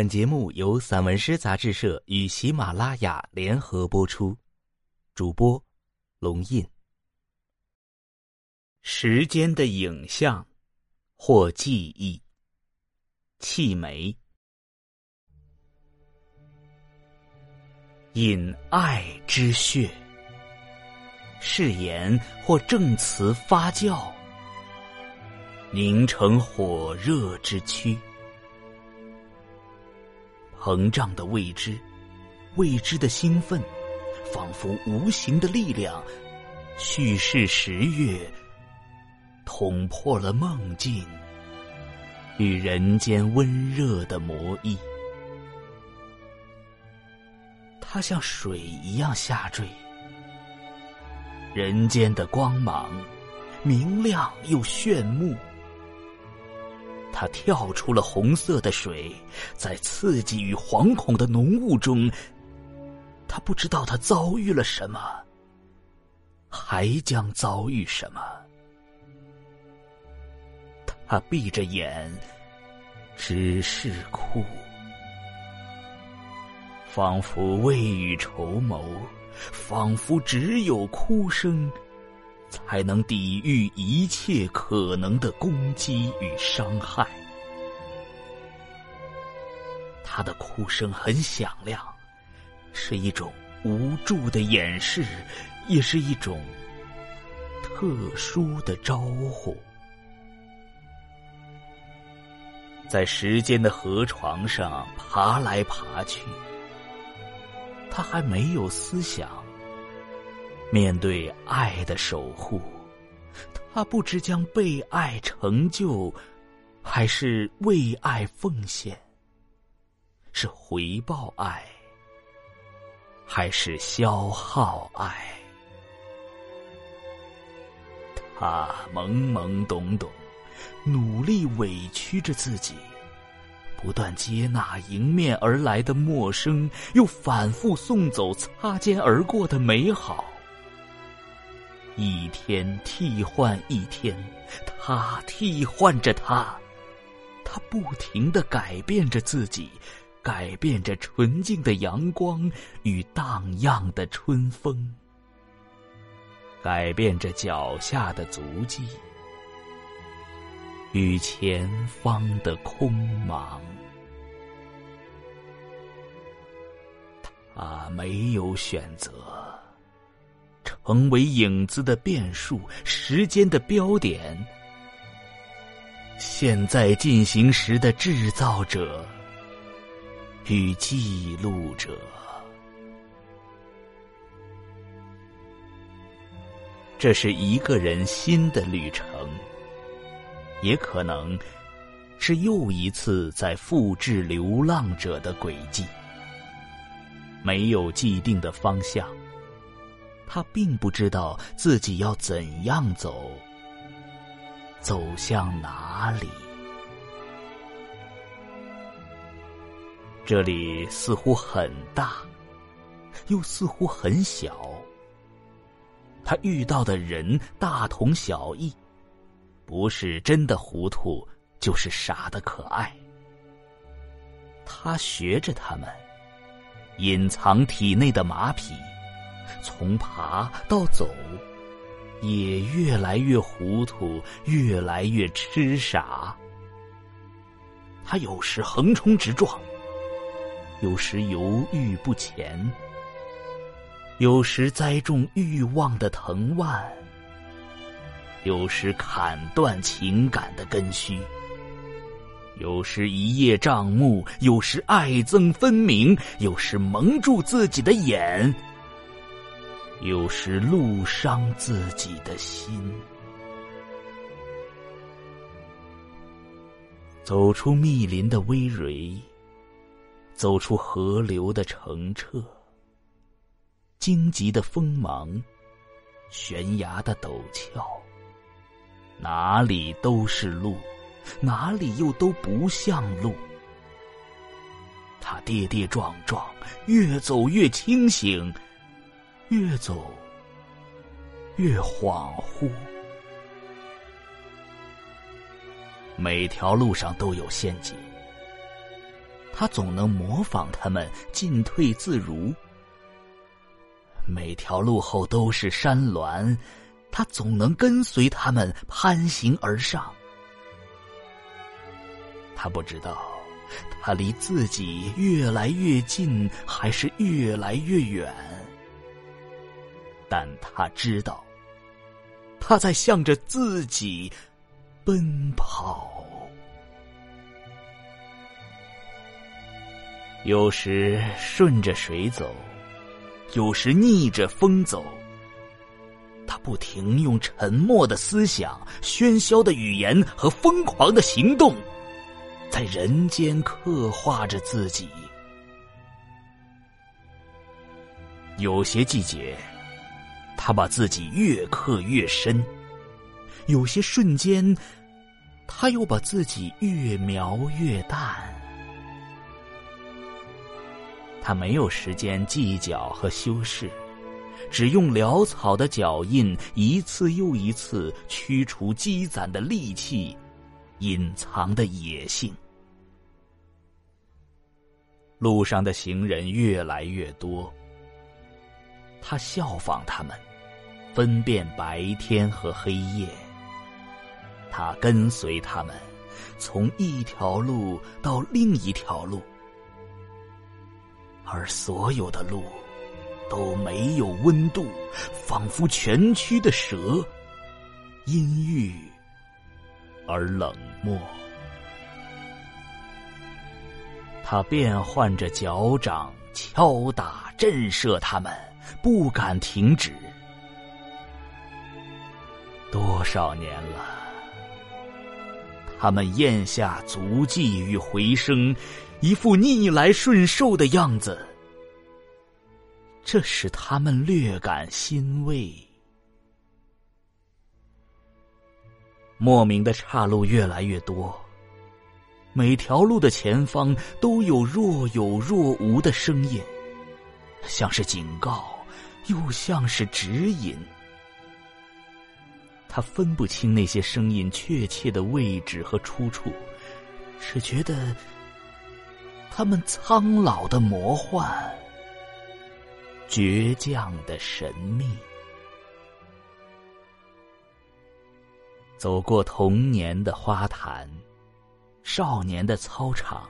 本节目由散文诗杂志社与喜马拉雅联合播出，主播龙印。时间的影像或记忆，气梅，引爱之血，誓言或证词发酵，凝成火热之躯。膨胀的未知，未知的兴奋，仿佛无形的力量，蓄势十月，捅破了梦境与人间温热的魔衣。它像水一样下坠，人间的光芒，明亮又炫目。他跳出了红色的水，在刺激与惶恐的浓雾中，他不知道他遭遇了什么，还将遭遇什么。他闭着眼，只是哭，仿佛未雨绸缪，仿佛只有哭声。才能抵御一切可能的攻击与伤害。他的哭声很响亮，是一种无助的掩饰，也是一种特殊的招呼。在时间的河床上爬来爬去，他还没有思想。面对爱的守护，他不知将被爱成就，还是为爱奉献；是回报爱，还是消耗爱？他懵懵懂懂，努力委屈着自己，不断接纳迎面而来的陌生，又反复送走擦肩而过的美好。一天替换一天，他替换着他，他不停的改变着自己，改变着纯净的阳光与荡漾的春风，改变着脚下的足迹与前方的空茫。他没有选择。成为影子的变数，时间的标点，现在进行时的制造者与记录者。这是一个人新的旅程，也可能是又一次在复制流浪者的轨迹，没有既定的方向。他并不知道自己要怎样走，走向哪里。这里似乎很大，又似乎很小。他遇到的人大同小异，不是真的糊涂，就是傻的可爱。他学着他们，隐藏体内的马匹。从爬到走，也越来越糊涂，越来越痴傻。他有时横冲直撞，有时犹豫不前，有时栽种欲望的藤蔓，有时砍断情感的根须，有时一叶障目，有时爱憎分明，有时蒙住自己的眼。有时路伤自己的心，走出密林的葳蕤，走出河流的澄澈，荆棘的锋芒，悬崖的陡峭，哪里都是路，哪里又都不像路。他跌跌撞撞，越走越清醒。越走越恍惚，每条路上都有陷阱。他总能模仿他们进退自如。每条路后都是山峦，他总能跟随他们攀行而上。他不知道，他离自己越来越近，还是越来越远。但他知道，他在向着自己奔跑。有时顺着水走。有时逆着风走，他不停用沉默的思想、喧嚣的语言和疯狂的行动，在人间刻画着自己。有些季节，他把自己越刻越深；有些瞬间，他又把自己越描越淡。他没有时间计较和修饰，只用潦草的脚印，一次又一次驱除积攒的戾气，隐藏的野性。路上的行人越来越多，他效仿他们，分辨白天和黑夜。他跟随他们，从一条路到另一条路。而所有的路都没有温度，仿佛蜷曲的蛇，阴郁而冷漠。他变换着脚掌，敲打、震慑他们，不敢停止。多少年了，他们咽下足迹与回声。一副逆来顺受的样子，这使他们略感欣慰。莫名的岔路越来越多，每条路的前方都有若有若无的声音，像是警告，又像是指引。他分不清那些声音确切的位置和出处，只觉得。他们苍老的魔幻，倔强的神秘。走过童年的花坛，少年的操场。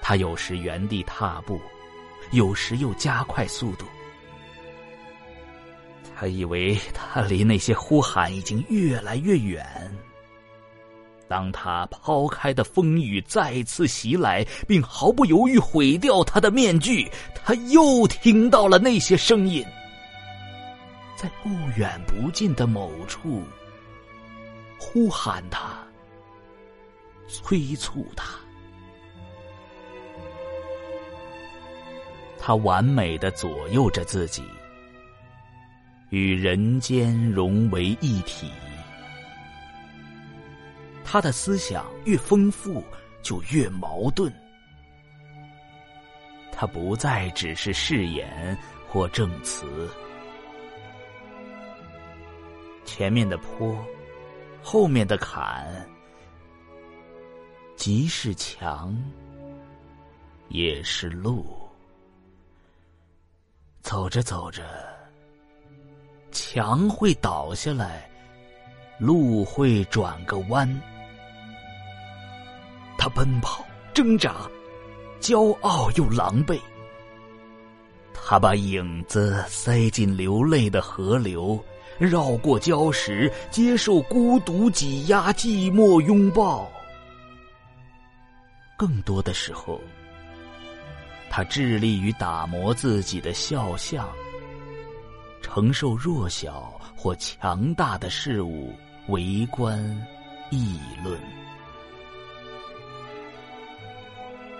他有时原地踏步，有时又加快速度。他以为他离那些呼喊已经越来越远。当他抛开的风雨再次袭来，并毫不犹豫毁掉他的面具，他又听到了那些声音，在不远不近的某处呼喊他，催促他。他完美的左右着自己，与人间融为一体。他的思想越丰富，就越矛盾。他不再只是誓言或证词。前面的坡，后面的坎，即是墙，也是路。走着走着，墙会倒下来，路会转个弯。他奔跑、挣扎，骄傲又狼狈。他把影子塞进流泪的河流，绕过礁石，接受孤独挤压、寂寞拥抱。更多的时候，他致力于打磨自己的肖像，承受弱小或强大的事物围观、议论。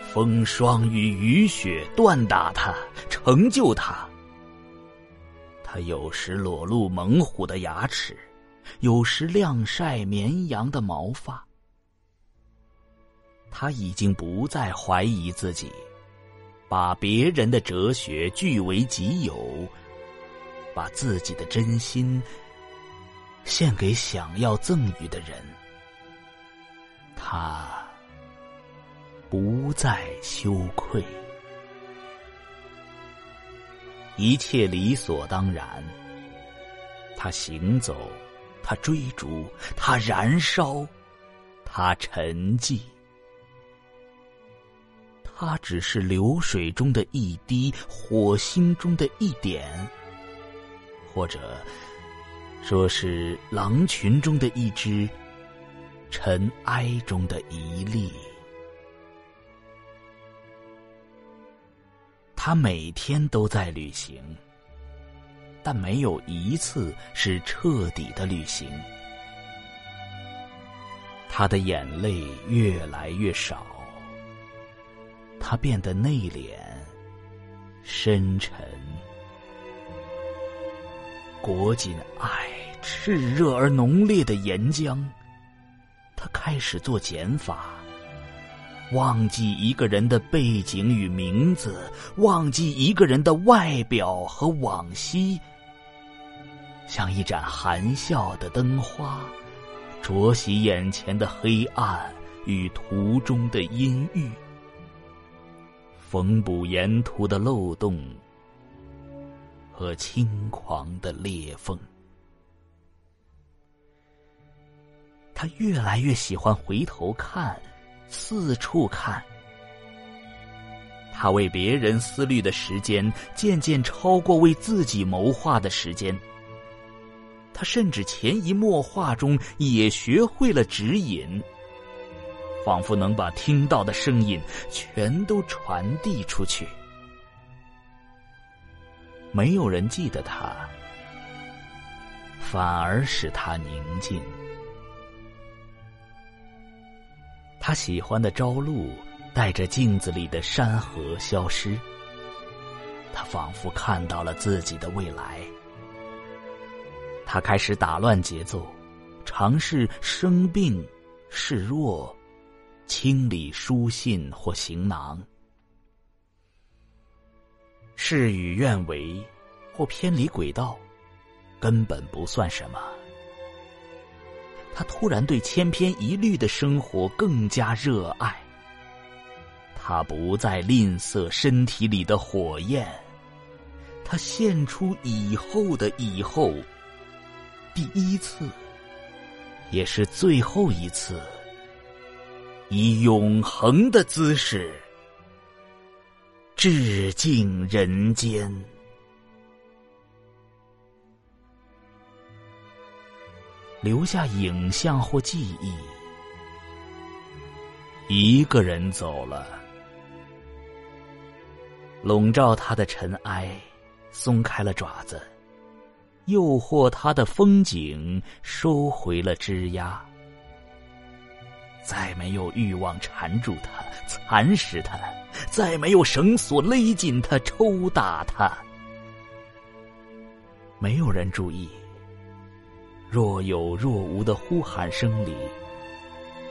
风霜与雨雪锻打他，成就他。他有时裸露猛虎的牙齿，有时晾晒绵羊的毛发。他已经不再怀疑自己，把别人的哲学据为己有，把自己的真心献给想要赠予的人。他。不再羞愧。一切理所当然。他行走，他追逐，他燃烧，他沉寂。他只是流水中的一滴，火星中的一点，或者说是狼群中的一只，尘埃中的一粒。他每天都在旅行。但没有一次是彻底的旅行。他的眼泪越来越少，他变得内敛、深沉，裹紧爱炽热而浓烈的岩浆。他开始做减法，忘记一个人的背景与名字，忘记一个人的外表和往昔。像一盏含笑的灯花，灼洗眼前的黑暗与途中的阴郁，缝补沿途的漏洞和轻狂的裂缝。他越来越喜欢回头看，四处看。他为别人思虑的时间渐渐超过为自己谋划的时间。他甚至潜移默化中也学会了指引，仿佛能把听到的声音全都传递出去。没有人记得他，反而使他宁静。他喜欢的朝露带着镜子里的山河消失，他仿佛看到了自己的未来。他开始打乱节奏，尝试生病、示弱、清理书信或行囊。事与愿违或偏离轨道，根本不算什么。他突然对千篇一律的生活更加热爱。他不再吝啬身体里的火焰，他献出以后的以后。第一次，也是最后一次，以永恒的姿势致敬人间。留下影像或记忆，一个人走了，笼罩他的尘埃松开了爪子。诱惑他的风景收回了枝桠，再没有欲望缠住他、蚕食他，再没有绳索勒紧他、抽打他。没有人注意，若有若无的呼喊声里，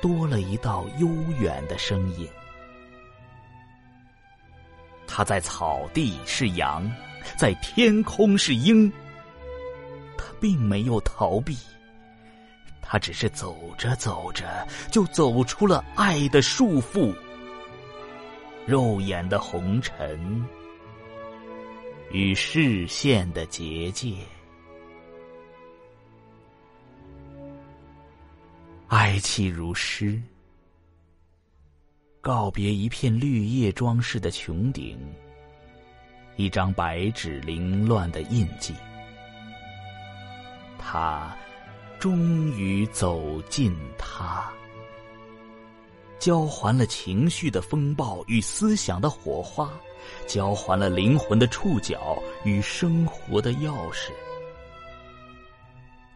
多了一道悠远的声音。他在草地是羊，在天空是鹰。他并没有逃避，他只是走着走着，就走出了爱的束缚，肉眼的红尘与视线的结界。哀泣如诗，告别一片绿叶装饰的穹顶，一张白纸凌乱的印记。他终于走进他，交还了情绪的风暴与思想的火花，交还了灵魂的触角与生活的钥匙。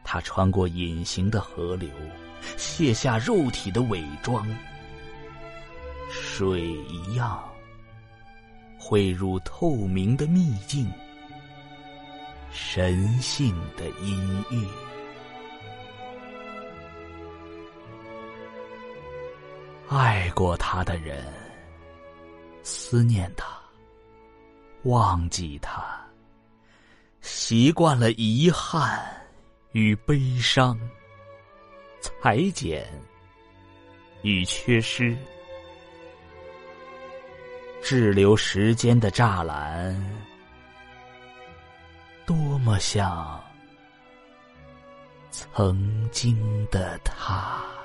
他穿过隐形的河流，卸下肉体的伪装，水一样汇入透明的秘境。神性的阴郁，爱过他的人，思念他，忘记他，习惯了遗憾与悲伤，裁剪与缺失，滞留时间的栅栏，多么像曾经的他。